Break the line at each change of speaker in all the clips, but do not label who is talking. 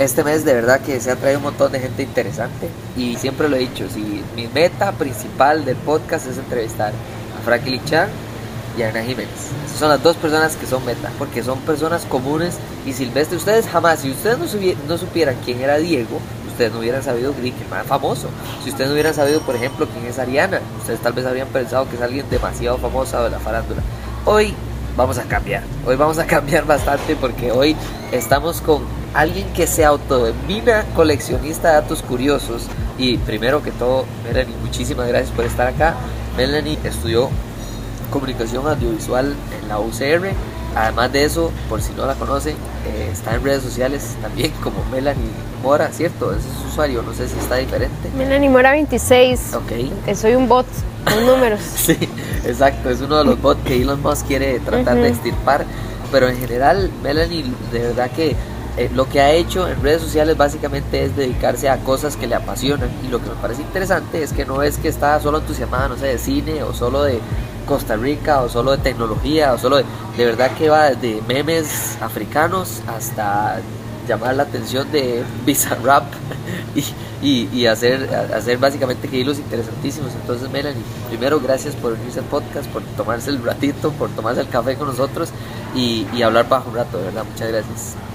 este mes de verdad que se ha traído un montón de gente interesante y siempre lo he dicho, si mi meta principal del podcast es entrevistar a Frankie Chan y a Ana Jiménez. Esas son las dos personas que son meta, porque son personas comunes y silvestres. Ustedes jamás, si ustedes no, supieran quién era Diego, ustedes no hubieran sabido que más famoso. Si ustedes no hubieran sabido, por ejemplo, quién es Ariana, ustedes tal vez habrían pensado que es alguien demasiado famoso de la farándula. Hoy vamos a cambiar, hoy vamos a cambiar bastante porque hoy estamos con alguien que se autodenomina coleccionista de datos curiosos. Y primero que todo, Melanie, muchísimas gracias por estar acá. Melanie estudió comunicación audiovisual en la UCR. Además de eso, por si no la conocen, eh, está en redes sociales también como Melanie Mora, ¿cierto? Ese es su usuario, no sé si está diferente.
Melanie Mora 26. Ok. Soy un bot con números.
sí, exacto, es uno de los bots que Elon Musk quiere tratar de extirpar. Pero en general, Melanie, de verdad que eh, lo que ha hecho en redes sociales básicamente es dedicarse a cosas que le apasionan y lo que me parece interesante es que no es que está solo entusiasmada, no sé, de cine o solo de Costa Rica o solo de tecnología o solo de, de verdad que va desde memes africanos hasta llamar la atención de Bizarrap y, y, hacer, hacer básicamente que hilos interesantísimos. Entonces, Melanie, primero gracias por unirse al podcast, por tomarse el ratito, por tomarse el café con nosotros y, y hablar bajo un rato, de verdad, muchas gracias.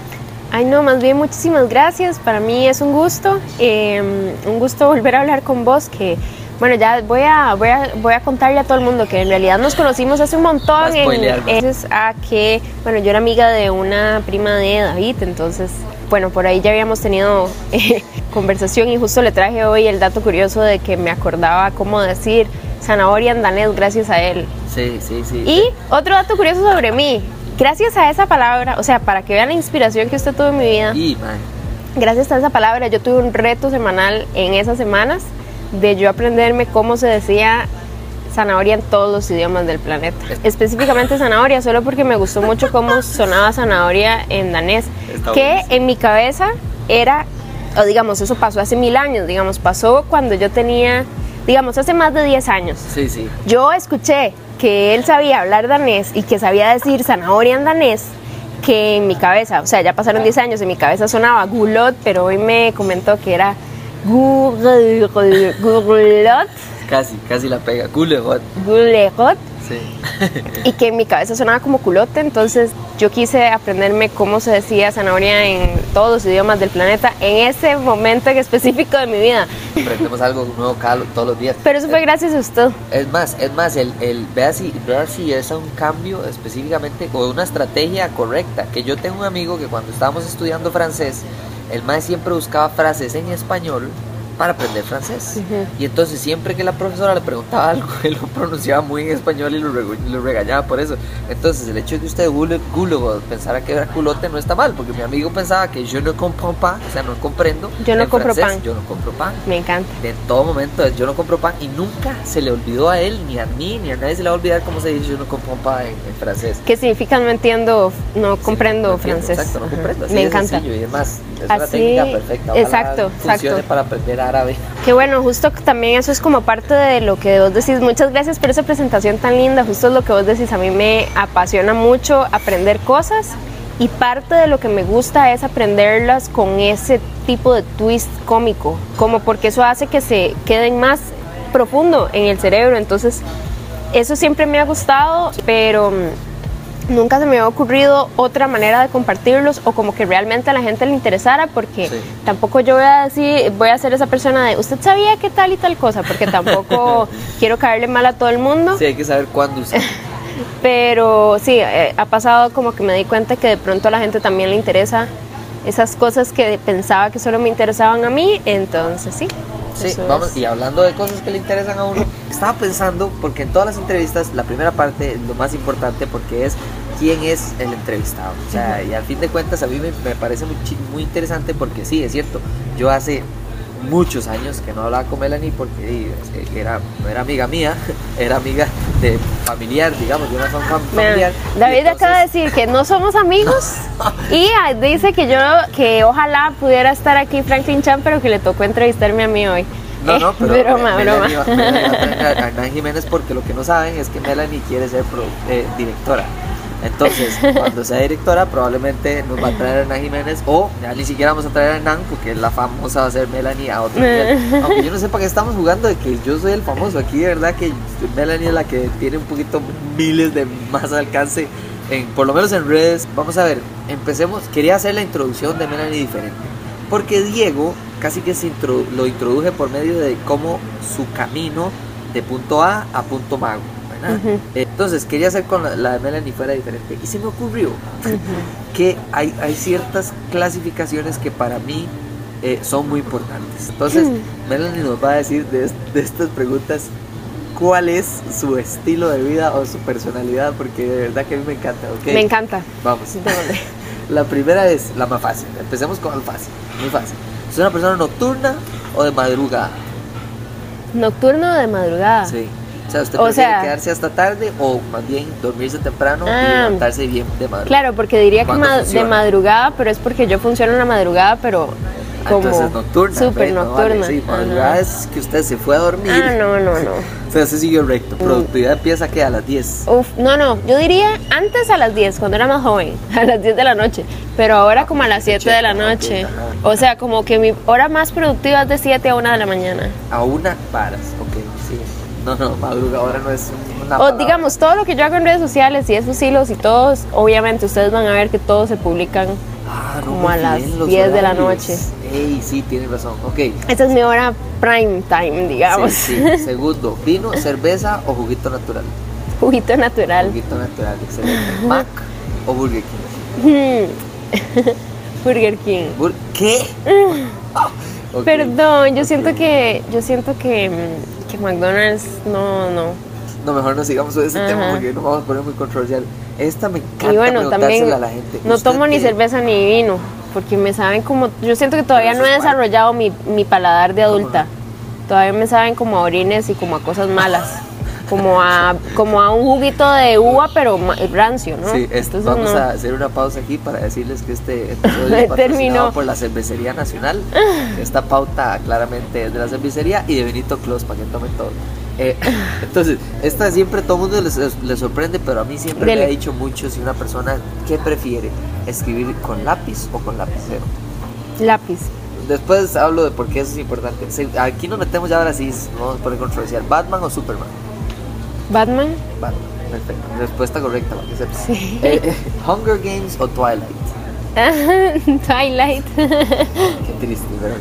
Ay, no, más bien muchísimas gracias. Para mí es un gusto, em, un gusto volver a hablar con vos. Que bueno, ya voy a, voy a, voy a contarle a todo el mundo que en realidad nos conocimos hace un montón. En, a que, bueno, yo era amiga de una prima de David, entonces, bueno, por ahí ya habíamos tenido eh, conversación y justo le traje hoy el dato curioso de que me acordaba cómo decir zanahoria en danés gracias a él.
Sí, sí, sí.
Y otro dato curioso sobre mí, gracias a esa palabra, o sea, para que vean la inspiración que usted tuvo en mi vida, gracias a esa palabra yo tuve un reto semanal en esas semanas de yo aprenderme cómo se decía zanahoria en todos los idiomas del planeta. Específicamente zanahoria, solo porque me gustó mucho cómo sonaba zanahoria en danés, que en mi cabeza era, o digamos, eso pasó hace mil años, digamos, pasó cuando yo tenía, digamos, hace más de 10 años.
Sí, sí.
Yo escuché que él sabía hablar danés y que sabía decir zanahoria en danés, que en mi cabeza, o sea, ya pasaron 10 años, en mi cabeza sonaba gulot, pero hoy me comentó que era gulot.
Casi, casi la pega, gulot.
Gulot y que en mi cabeza sonaba como culote, entonces yo quise aprenderme cómo se decía zanahoria en todos los idiomas del planeta en ese momento en específico de mi vida.
Aprendemos algo nuevo todos los días.
Pero eso fue gracias a usted.
Es más, es más, el, el vea, si, vea si es un cambio específicamente o una estrategia correcta. Que yo tengo un amigo que cuando estábamos estudiando francés, el más siempre buscaba frases en español para aprender francés. Y entonces siempre que la profesora le preguntaba algo, él lo pronunciaba muy en español y lo, regañaba por eso. Entonces el hecho de que usted gulo, pensara que era culote no está mal, porque mi amigo pensaba que yo no compro pan, o sea, no comprendo.
Yo no compro pan.
Yo no compro pan.
Me encanta.
De todo momento yo no compro pan y nunca se le olvidó a él, ni a mí, ni a nadie se le va a olvidar cómo se dice yo no compro pan en, francés.
¿Qué significa? No entiendo, no comprendo francés.
Exacto, no comprendo.
Me encanta.
y además es una técnica perfecta.
exacto, exacto.
para aprender árabe.
Qué bueno, justo también eso es como parte de lo que vos decís. Muchas gracias por esa presentación tan linda. Justo es lo que vos decís. A mí me apasiona mucho aprender cosas y parte de lo que me gusta es aprenderlas con ese tipo de twist cómico, como porque eso hace que se queden más profundo en el cerebro. Entonces, eso siempre me ha gustado, pero nunca se me había ocurrido otra manera de compartirlos o como que realmente a la gente le interesara porque tampoco yo voy a decir, voy a ser esa persona de, usted sabía qué tal y tal cosa, porque tampoco quiero caerle mal a todo el mundo.
Sí, hay que saber cuándo usar.
Pero sí, eh, ha pasado como que me di cuenta que de pronto a la gente también le interesa esas cosas que pensaba que solo me interesaban a mí, entonces sí.
Sí, vamos, y hablando de cosas que le interesan a uno, estaba pensando, porque en todas las entrevistas, la primera parte es lo más importante porque es quién es el entrevistado. O sea, y al fin de cuentas a mí me, parece muy, muy interesante porque sí, es cierto, yo hace muchos años que no hablaba con Melanie porque era, no era amiga mía, era amiga de familiar, digamos, de una familiar.
David acaba de decir que no somos amigos y dice que yo, que ojalá pudiera estar aquí Franklin Chan, pero que le tocó entrevistarme a mí hoy.
No, no, pero broma, broma. a Hernán Jiménez porque lo que no saben es que Melanie quiere ser eh, directora. Entonces, cuando sea directora, probablemente nos va a traer a Hernán Jiménez o ya ni siquiera vamos a traer a Hernán porque la famosa va a ser Melanie a otro nivel. Aunque yo no sé para qué estamos jugando de que yo soy el famoso. Aquí, de verdad, que Melanie es la que tiene un poquito miles de más alcance, en, por lo menos en redes. Vamos a ver, empecemos. Quería hacer la introducción de Melanie diferente. Porque Diego casi que se lo introduje por medio de cómo su camino de punto A a punto mago entonces quería hacer con la, de Melanie fuera diferente. Y se me ocurrió que hay, hay ciertas clasificaciones que para mí eh, son muy importantes. Entonces, Melanie nos va a decir de, estas preguntas cuál es su estilo de vida o su personalidad, porque de verdad que a mí me encanta.
Me encanta.
Vamos. la primera es la más fácil. Empecemos con el fácil. Muy fácil. ¿Es una persona nocturna o de madrugada?
¿Nocturno o de madrugada?
Sí. O sea, usted prefiere quedarse hasta tarde o más bien dormirse temprano y ah. levantarse bien de madrugada.
Claro, porque diría que de madrugada, pero es porque yo funciono en la madrugada, pero
ah, como Entonces nocturna.
Súper nocturna.
sí, madrugada es que usted se fue a dormir.
Ah, no, no, no.
o sea, se siguió recto. Mm. Productividad empieza que a las 10.
Uf, no, no. Yo diría antes a las 10, cuando era más joven, a las 10 de la noche. Pero ahora como a las 7 de la noche. O sea, como que mi hora más productiva es de 7 a 1 de la mañana.
A una paras, ok, sí. No, no, madrugadora no es una.
O digamos, todo lo que yo hago en redes sociales y esos hilos y todos, obviamente ustedes van a ver que todos se publican ah, como a las 10 de la noche.
Ey, sí, tiene razón. Ok.
Esta es mi hora prime time, digamos.
Sí, sí. Segundo, ¿vino, cerveza o juguito natural?
Juguito natural.
Juguito natural, excelente. ¿Mac o Burger King?
Burger King.
¿Qué?
Perdón, yo siento que yo siento que mm, que McDonald's no, no.
No, mejor no sigamos sobre ese tema porque no vamos a poner muy controversial. Esta me encanta y bueno, también a la gente.
No tomo ni cerveza ni vino, porque me saben como... Yo siento que todavía no he desarrollado mi, mi paladar de adulta. Todavía me saben como a orines y como a cosas malas. Como a como a un juguito de uva pero rancio, ¿no?
Sí, vamos a hacer una pausa aquí para decirles que este episodio es patrocinado por la Cervecería Nacional. Esta pauta claramente es de la cervecería y de Benito Clos para que tomen todo. Eh, entonces, esta siempre todo el mundo les, sorprende, pero a mí siempre me ha dicho mucho si una persona que prefiere escribir con lápiz o con lapicero.
Lápiz.
Después hablo de por qué eso es importante. Aquí nos metemos ya ahora sí, vamos a poner controversial. ¿Batman o Superman?
Batman.
Batman, perfecto. Respuesta correcta, que Sí. Eh, eh, ¿Hunger Games o Twilight?
Twilight.
Qué triste, pero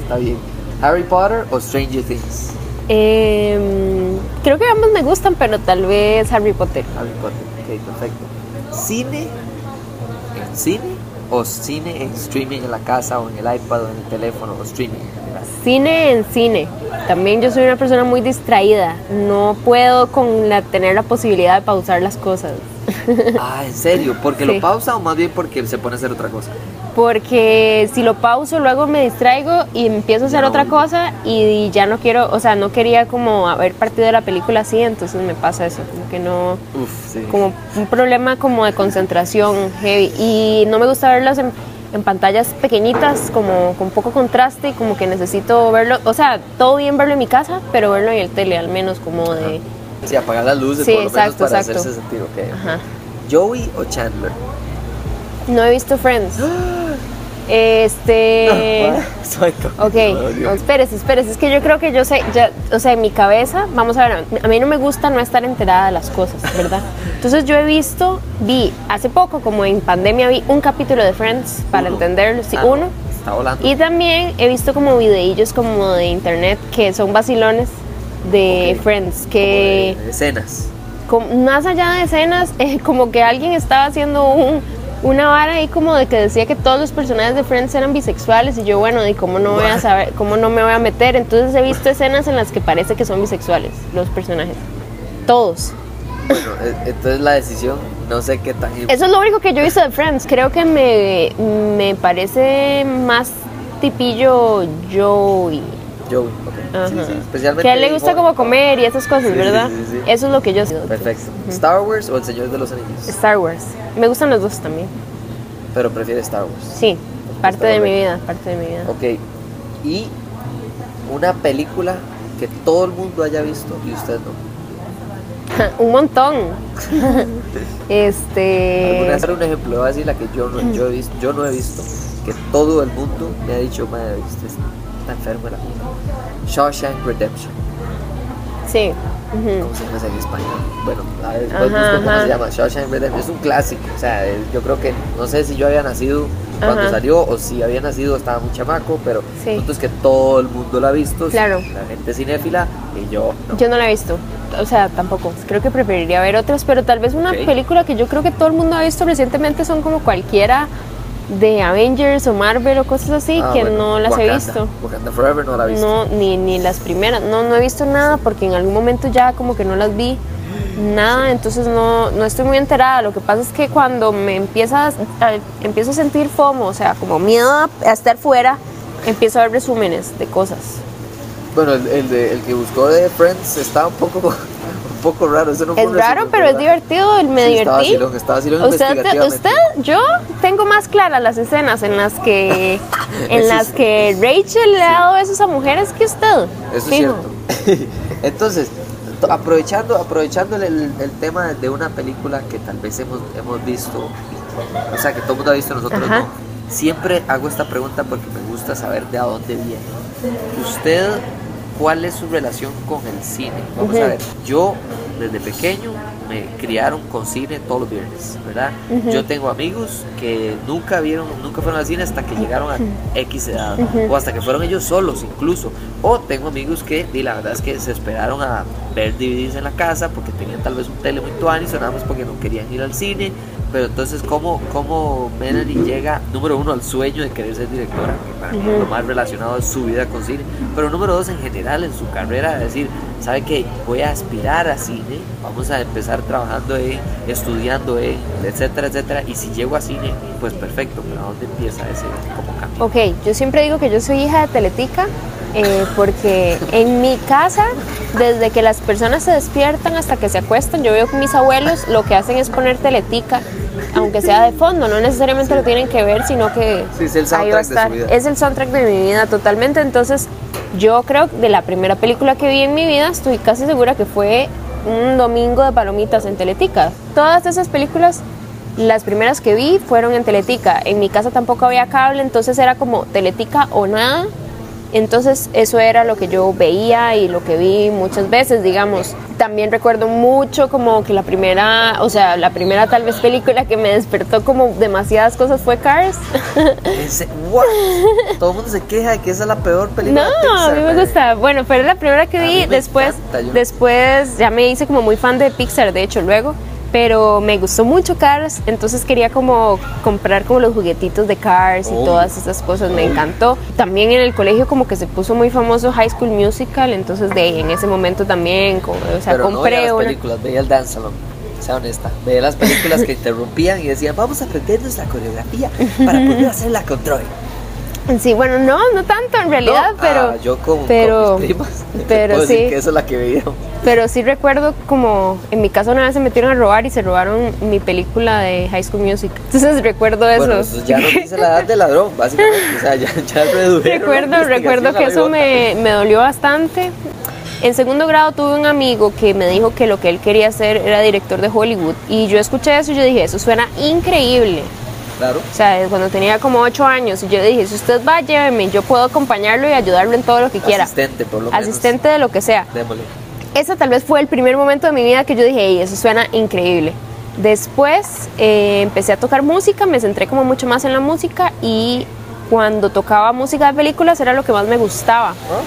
está bien. ¿Harry Potter o Stranger Things?
Eh, creo que ambos me gustan, pero tal vez Harry Potter.
Harry Potter, ok, perfecto. ¿Cine en cine o cine en streaming en la casa o en el iPad o en el teléfono o streaming?
Cine en cine. También yo soy una persona muy distraída. No puedo con la, tener la posibilidad de pausar las cosas.
Ah, ¿en serio? ¿Porque lo pausa o más bien porque se pone a hacer otra cosa?
Porque si lo pauso, luego me distraigo y empiezo a hacer otra cosa y, ya no quiero, o sea, no quería como haber partido de la película así, entonces me pasa eso, como que no,
Uf, sí.
como un problema como de concentración heavy y no me gusta verlas en en pantallas pequeñitas, como con poco contraste y como que necesito verlo, o sea, todo bien verlo en mi casa, pero verlo en el tele al menos como de...
Sí, apagar las luces por lo menos para hacerse sentir ok. Ajá. ¿Joey o Chandler?
No he visto Friends. Este. ok, espérese, espérese. Es que yo creo que yo sé, ya, o sea, en mi cabeza, vamos a ver, a mí no me gusta no estar enterada de las cosas, ¿verdad? Entonces yo he visto, vi hace poco, como en pandemia, vi un capítulo de Friends para entenderlo, sí, ah, uno.
Está volando.
Y también he visto como videillos como de internet que son vacilones de Friends, que.
de escenas.
más allá de escenas, eh, como que alguien estaba haciendo un una vara ahí como de que decía que todos los personajes de Friends eran bisexuales y yo bueno, ¿y cómo no voy a saber, cómo no me voy a meter? Entonces he visto escenas en las que parece que son bisexuales los personajes. Todos.
Bueno, e, entonces la decisión, no sé qué tan...
Eso es lo único que yo he visto de Friends. Creo que me, me parece más tipillo Joey.
Joey, ok.
Ajá.
Sí, sí, especialmente.
Que a él le gusta como comer y esas cosas, ¿verdad?
sí, sí, sí.
Eso es lo que yo
Perfecto. ¿Star Wars o El Señor de los Anillos?
Star Wars. Me gustan los dos también.
Pero prefiere Star Wars.
Sí, parte de mi vida, parte de mi vida.
Ok. Y una película que todo el mundo haya visto y usted no.
Un montón. este.
Alguna vez un ejemplo, voy a decir la que yo no, yo he visto, yo no he visto, que todo el mundo me ha dicho, madre, usted está enfermo la puta". Shawshank Redemption.
Sí. ujú.
¿Cómo se llama esa en español? Bueno, a ver, después
Ajá,
busco cómo
ajá.
se llama. Shawshank Redemption es un clásico. O sea, yo creo que, no sé si yo había nacido cuando
Ajá.
salió o si había nacido estaba muy chamaco, pero
Sí.
el punto es que todo el mundo la ha visto.
Claro.
La gente cinéfila y yo no.
Yo no la he visto. O sea, tampoco. Creo que preferiría ver otras, pero tal vez una
Ok.
película que yo creo que todo el mundo ha visto recientemente son como cualquiera de Avengers o Marvel o cosas así
Ah,
que
bueno,
no las
Wakanda.
he visto.
Wakanda Forever no la he visto.
No, ni, ni las primeras. No, no he visto nada porque en algún momento ya como que no las vi nada, entonces no, no estoy muy enterada. Lo que pasa es que cuando me empiezas, a- empiezo a sentir FOMO, o sea, como miedo a, estar fuera, empiezo a ver resúmenes de cosas.
Bueno, el, el, de- el que buscó de Friends está un poco, poco raro. Ese no fue
Es raro, pero es divertido, me
Sí,
divertí. Usted,
investigativamente.
usted, yo tengo más claras las escenas en las que en
Eso
las que Rachel le ha dado besos a mujeres que usted.
Eso es
Fijo.
cierto. Entonces, to- aprovechando, aprovechando el, el tema de una película que tal vez hemos, hemos visto, o sea, que todo el mundo ha visto, nosotros
Ajá.
no. Siempre hago esta pregunta porque me gusta saber de a dónde viene. Usted, ¿cuál es su relación con el cine? Vamos
Ujú.
a ver, yo desde pequeño me criaron con cine todos los viernes, ¿verdad? Yo tengo amigos que nunca vieron, nunca fueron al cine hasta que llegaron a X edad, o hasta que fueron ellos solos incluso. O tengo amigos que, y la verdad es que se esperaron a ver DVDs en la casa porque tenían tal vez un tele muy nada más porque no querían ir al cine. Pero entonces, ¿cómo, cómo Melanie llega, número uno, al sueño de querer ser directora? Que para mí lo más relacionado es su vida con cine. Pero número dos, en general, en su carrera, es decir, ¿sabe qué? Voy a aspirar a cine, vamos a empezar trabajando en, estudiando en, etcétera, etcétera. Y si llego a cine, pues perfecto, pero ¿a dónde empieza ese como cambio?
Ok, yo siempre digo que yo soy hija de Teletica eh, porque en mi casa, desde que las personas se despiertan hasta que se acuestan, yo veo que mis abuelos lo que hacen es poner Teletica, aunque sea de fondo, no necesariamente lo tienen que ver, sino que
Sí, es el
ahí va a
de
estar.
su vida.
Es el soundtrack de mi vida totalmente, entonces yo creo que de la primera película que vi en mi vida, estoy casi segura que fue un domingo de palomitas en Teletica. Todas esas películas las primeras que vi fueron en Teletica. En mi casa tampoco había cable, entonces era como Teletica o nada. Entonces eso era lo que yo veía y lo que vi muchas veces, digamos. También recuerdo mucho como que la primera, o sea, la primera tal vez película que me despertó como demasiadas cosas fue Cars.
Ese- what? Todo el mundo se queja de que esa es la peor película
No,
de Pixar,
a mí me gusta. Bueno, fue la primera que vi. Después,
encanta,
después ya me hice como muy fan de Pixar, de hecho, luego. Pero me gustó mucho Cars, entonces quería como comprar como los juguetitos de Cars y
Obvio.
todas esas cosas, me encantó. También en el colegio como que se puso muy famoso High School Musical, entonces de ahí en ese momento también, como, o sea,
Pero no
compré
veía las
una...
películas, veía el Dance Salon. Sea honesta. Veía las películas que interrumpían y decían, vamos a aprendernos la coreografía para poder hacer la control.
Sí, bueno, no, no tanto en realidad,
No,
pero...
ah, yo con,
pero-
con mis primas.
pero
puedo decir
sí.
que esa es la que veía.
Pero sí recuerdo como en mi casa una vez se metieron a robar y se robaron mi película de High School Music. Entonces recuerdo eso.
Bueno, eso ya no dice la edad del ladrón, básicamente. O sea, ya, ya
recuerdo, recuerdo que eso me, me dolió bastante. En segundo grado tuve un amigo que me dijo que lo que él quería hacer era director de Hollywood. Y yo escuché eso y yo dije, eso suena increíble.
Claro.
O sea, cuando tenía como ocho años. Y yo dije, si usted va, lléveme, yo puedo acompañarlo y ayudarlo en todo lo que quiera.
Asistente, por lo menos.
Asistente de lo que sea.
Démosle.
Ese tal vez fue el primer momento de mi vida que yo dije, "Ey, eso suena increíble. Después eh, empecé a tocar música, me centré como mucho más en la música y cuando tocaba música de películas era lo que más me gustaba.
Ah.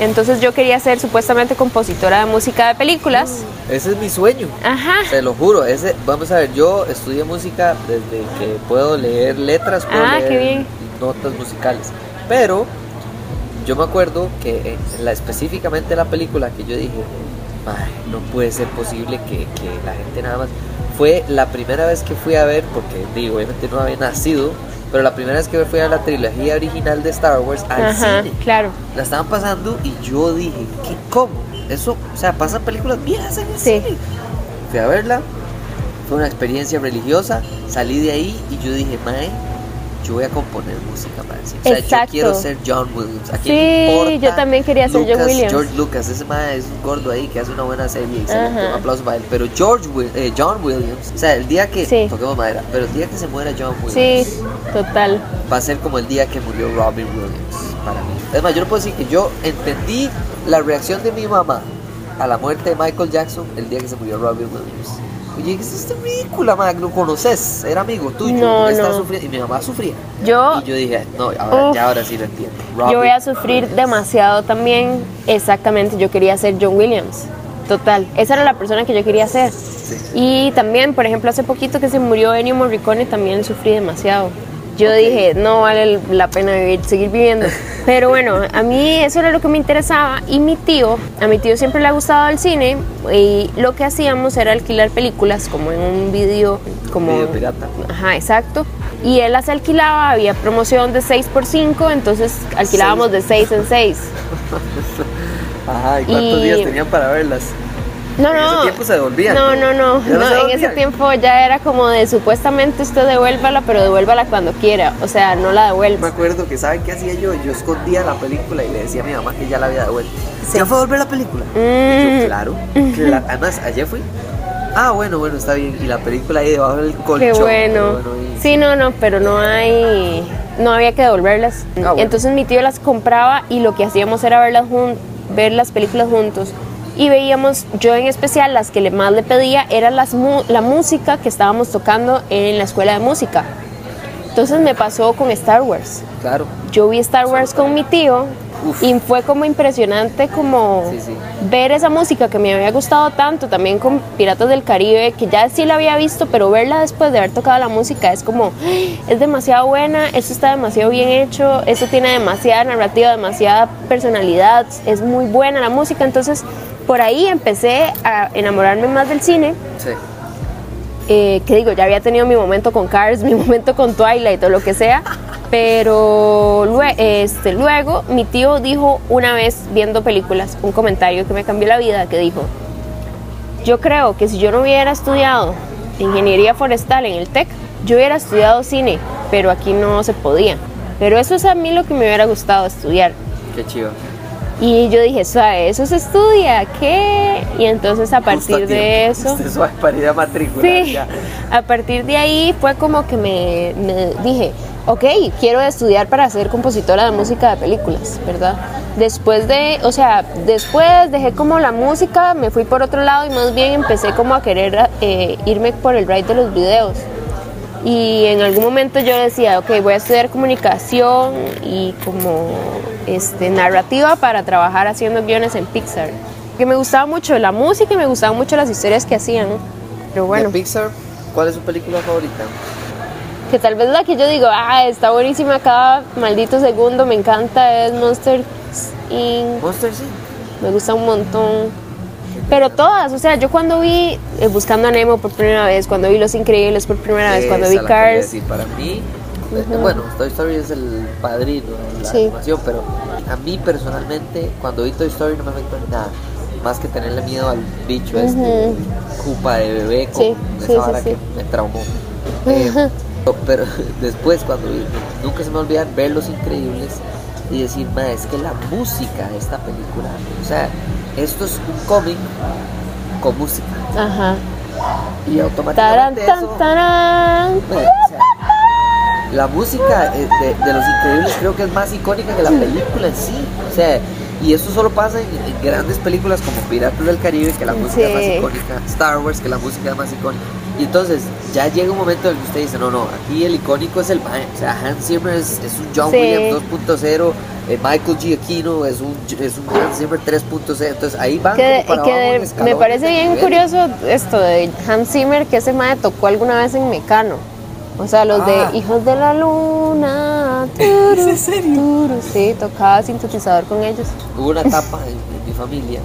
Entonces yo quería ser supuestamente compositora de música de películas.
Ese es mi sueño.
Ajá.
Te lo juro, ese, vamos a ver, yo estudié música desde que puedo leer letras, puedo
Ah,
leer
qué bien.
notas musicales. Pero yo me acuerdo que en la, específicamente la película que yo dije, "Ay, no puede ser posible que, que la gente nada más. Fue la primera vez que fui a ver, porque digo, obviamente no había nacido, Pero la primera vez que fui a la trilogía original de Star Wars al
Ajá,
cine,
claro.
la estaban pasando y yo dije, ¿qué cómo? Eso, o sea, pasan películas viejas en el
Sí.
cine. Fui a verla, fue una experiencia religiosa, salí de ahí y yo dije, mae, yo voy a componer música para el cine. O sea,
Exacto.
yo quiero ser John Williams. ¿A quién
Sí,
importa
yo también quería ser John
Lucas-
Williams.
George Lucas, ese mae es un gordo ahí que hace una buena serie. Excelente, un aplauso para él. Pero George eh, John Williams, o sea, el día que
Sí.
toquemos madera, pero el día que se muera John
Sí,
Williams
total.
va a ser como el día que murió Robin Williams para mí. Es más, yo no puedo decir que yo entendí la reacción de mi mamá a la muerte de Michael Jackson el día que se murió Robin Williams. Oye, ¿qué es ridícula, man? ¿Lo conoces? Era amigo tuyo.
No, no.
sufriendo. Y mi mamá sufría.
Yo,
Y yo dije, no, ahora,
Uf.
ya ahora sí lo entiendo.
yo voy a
Robin
sufrir
Williams.
demasiado también. Exactamente, yo quería ser John Williams. Total. Esa era la persona que yo quería ser.
Sí.
Y también, por ejemplo, hace poquito que se murió Ennio Morricone, también sufrí demasiado. Yo dije, no vale la pena vivir, seguir viviendo. Pero bueno, a mí eso era lo que me interesaba. Y mi tío, a mi tío siempre le ha gustado el cine. Y lo que hacíamos era alquilar películas, como en un video, como.
Video pirata.
Ajá, exacto. Y él las alquilaba, había promoción de 6 por 5 entonces alquilábamos de 6 en 6.
Ajá, ¿y cuántos
Y-
días tenían para verlas?
No,
En
no.
ese tiempo se devolvían.
No, no, no.
No
en ese tiempo ya era como de supuestamente usted devuélvala, pero devuélvala cuando quiera. O sea, no la
Me
devuelva.
acuerdo que, ¿saben qué hacía yo? Yo escondía la película y le decía a mi mamá que ya la había devuelto. ¿Ya fue a volver la película?
Mm.
yo, claro. Además, ayer fui. Ah, bueno, bueno, está bien. Y la película ahí debajo del colchón.
Qué bueno.
y-
Sí, no, no, pero no hay. No había que devolverlas.
Ah, bueno.
Entonces mi tío las compraba y lo que hacíamos era verlas ver las películas juntos. Y veíamos, yo en especial, las que le- más le pedía era las la música que estábamos tocando en la escuela de música. Entonces me pasó con Star Wars.
Claro.
Yo vi Star Wars con mi tío
Uf.
y fue como impresionante como
Sí, sí.
ver esa música que me había gustado tanto, también con Piratas del Caribe, que ya sí la había visto, pero verla después de haber tocado la música es como, "Ay, es demasiado buena, esto está demasiado bien hecho, esto tiene demasiada narrativa, demasiada personalidad, es muy buena la música, entonces por ahí empecé a enamorarme más del cine
Sí.
eh, que digo, ya había tenido mi momento con Cars, mi momento con Twilight o lo que sea, pero lue- este, luego mi tío dijo una vez viendo películas un comentario que me cambió la vida, que dijo, yo creo que si yo no hubiera estudiado ingeniería forestal en el TEC, yo hubiera estudiado cine, pero aquí no se podía. Pero eso es a mí lo que me hubiera gustado estudiar.
Qué chido.
Y yo dije, suave, eso se estudia, ¿qué? Y entonces a
Justo
partir de eso...
Usted suave para ir a matricular.
Sí,
ya.
a partir de ahí fue como que me, me dije, ok, quiero estudiar para ser compositora de música de películas, ¿verdad? Después de, o sea, después dejé como la música, me fui por otro lado y más bien empecé como a querer eh, irme por el ride de los videos. Y en algún momento yo decía, ok, voy a estudiar comunicación y como este, narrativa para trabajar haciendo guiones en Pixar. Que me gustaba mucho la música y me gustaban mucho las historias que hacían. Pero bueno.
De Pixar, ¿cuál es su película favorita?
que tal vez la que yo digo, ah, está buenísima cada maldito segundo, me encanta, es Monster Inc.
Monster Inc.
Me gusta un montón. Pero todas, o sea, yo cuando vi eh, Buscando a Nemo por primera vez, cuando vi Los Increíbles por primera vez, cuando vi Cars,
decir. Para mí, eh, bueno, Toy Story es el padrino de la
Sí.
animación, pero a mí personalmente, cuando vi Toy Story no me afectó en nada. Más que tenerle miedo al bicho este,
Ujú.
Koopa de bebé, con
Sí,
esa
sí,
vara que me traumó. Eh, pero después, cuando vi, nunca se me olvidan ver Los Increíbles y decir, "Ma, es que la música de esta película, o sea, esto es un cómic con música.
ajá.
Y
Tarán,
automáticamente
tan,
eso,
tarán.
bueno, o sea, la música de, de Los Increíbles creo que es más icónica que la película en sí. O sea, y eso solo pasa en, en grandes películas como Piratas del Caribe, que la música es más
Sí.
icónica, Star Wars, que la música es más icónica. Y entonces ya llega un momento en el que usted dice, no, no, aquí el icónico es el. O sea, Hans Zimmer es, es un John
Sí.
Williams 2.0, eh, Michael Giacchino es un, es un Hans Zimmer 3.0. Entonces ahí van
Que,
como para
que
abajo
me parece
de
bien
nivel.
curioso esto de Hans Zimmer, que ese mae tocó alguna vez en Mecano. O sea, los
Ah.
de Hijos de la Luna. turu,
en serio?
turu, sí, tocaba sintetizador con ellos.
Hubo una etapa en, en mi familia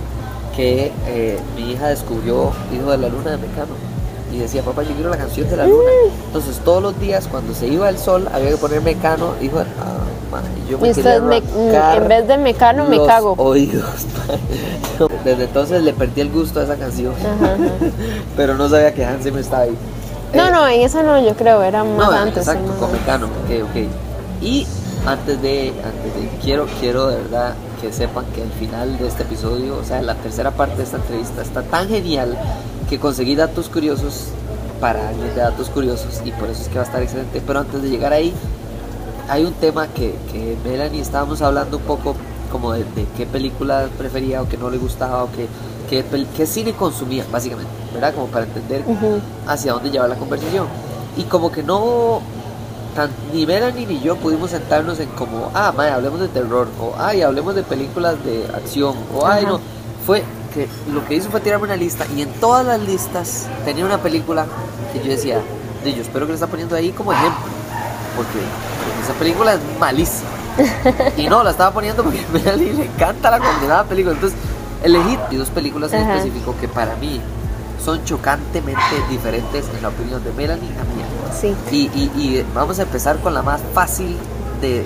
que eh, mi hija descubrió Hijo de la Luna de Mecano. y decía, papá, yo quiero la canción de la luna. Entonces todos los días cuando se iba el sol había que poner mecano. Dijo, ah, ma, y yo me
Y
quería
usted me- en vez de mecano, me
los
cago.
Oídos. Desde entonces le perdí el gusto a esa canción.
Ajá, ajá.
Pero no sabía que Hans Zimmer estaba ahí.
No,
Eh,
no, en esa no, yo creo, era más
no,
antes.
exacto, con. Mecano, ok, ok. Y antes de, antes de, quiero, quiero de verdad que sepan que al final de este episodio, o sea, la tercera parte de esta entrevista está tan genial que conseguí datos curiosos para alguien de datos curiosos y por eso es que va a estar excelente. Pero antes de llegar ahí, hay un tema que, que Melanie estábamos hablando un poco como de, de qué película prefería o que no le gustaba o qué, qué, cine consumía, básicamente, ¿verdad? Como para entender
Ujú.
hacia dónde llevar la conversación. Y como que no, tan, ni Melanie ni yo pudimos sentarnos en como, ah, madre, hablemos de terror, o ay, hablemos de películas de acción, o ay,
Ajá.
no. Fue que lo que hizo fue tirarme una lista y en todas las listas tenía una película que yo decía, "Di, yo espero que lo está poniendo ahí como ejemplo, porque, esa película es malísima. y no, la estaba poniendo porque a Melanie le encanta la condenada película. Entonces, elegí dos películas en
Ajá.
específico que para mí son chocantemente diferentes en la opinión de Melanie a mía.
Sí.
Y, y- y vamos a empezar con la más fácil de,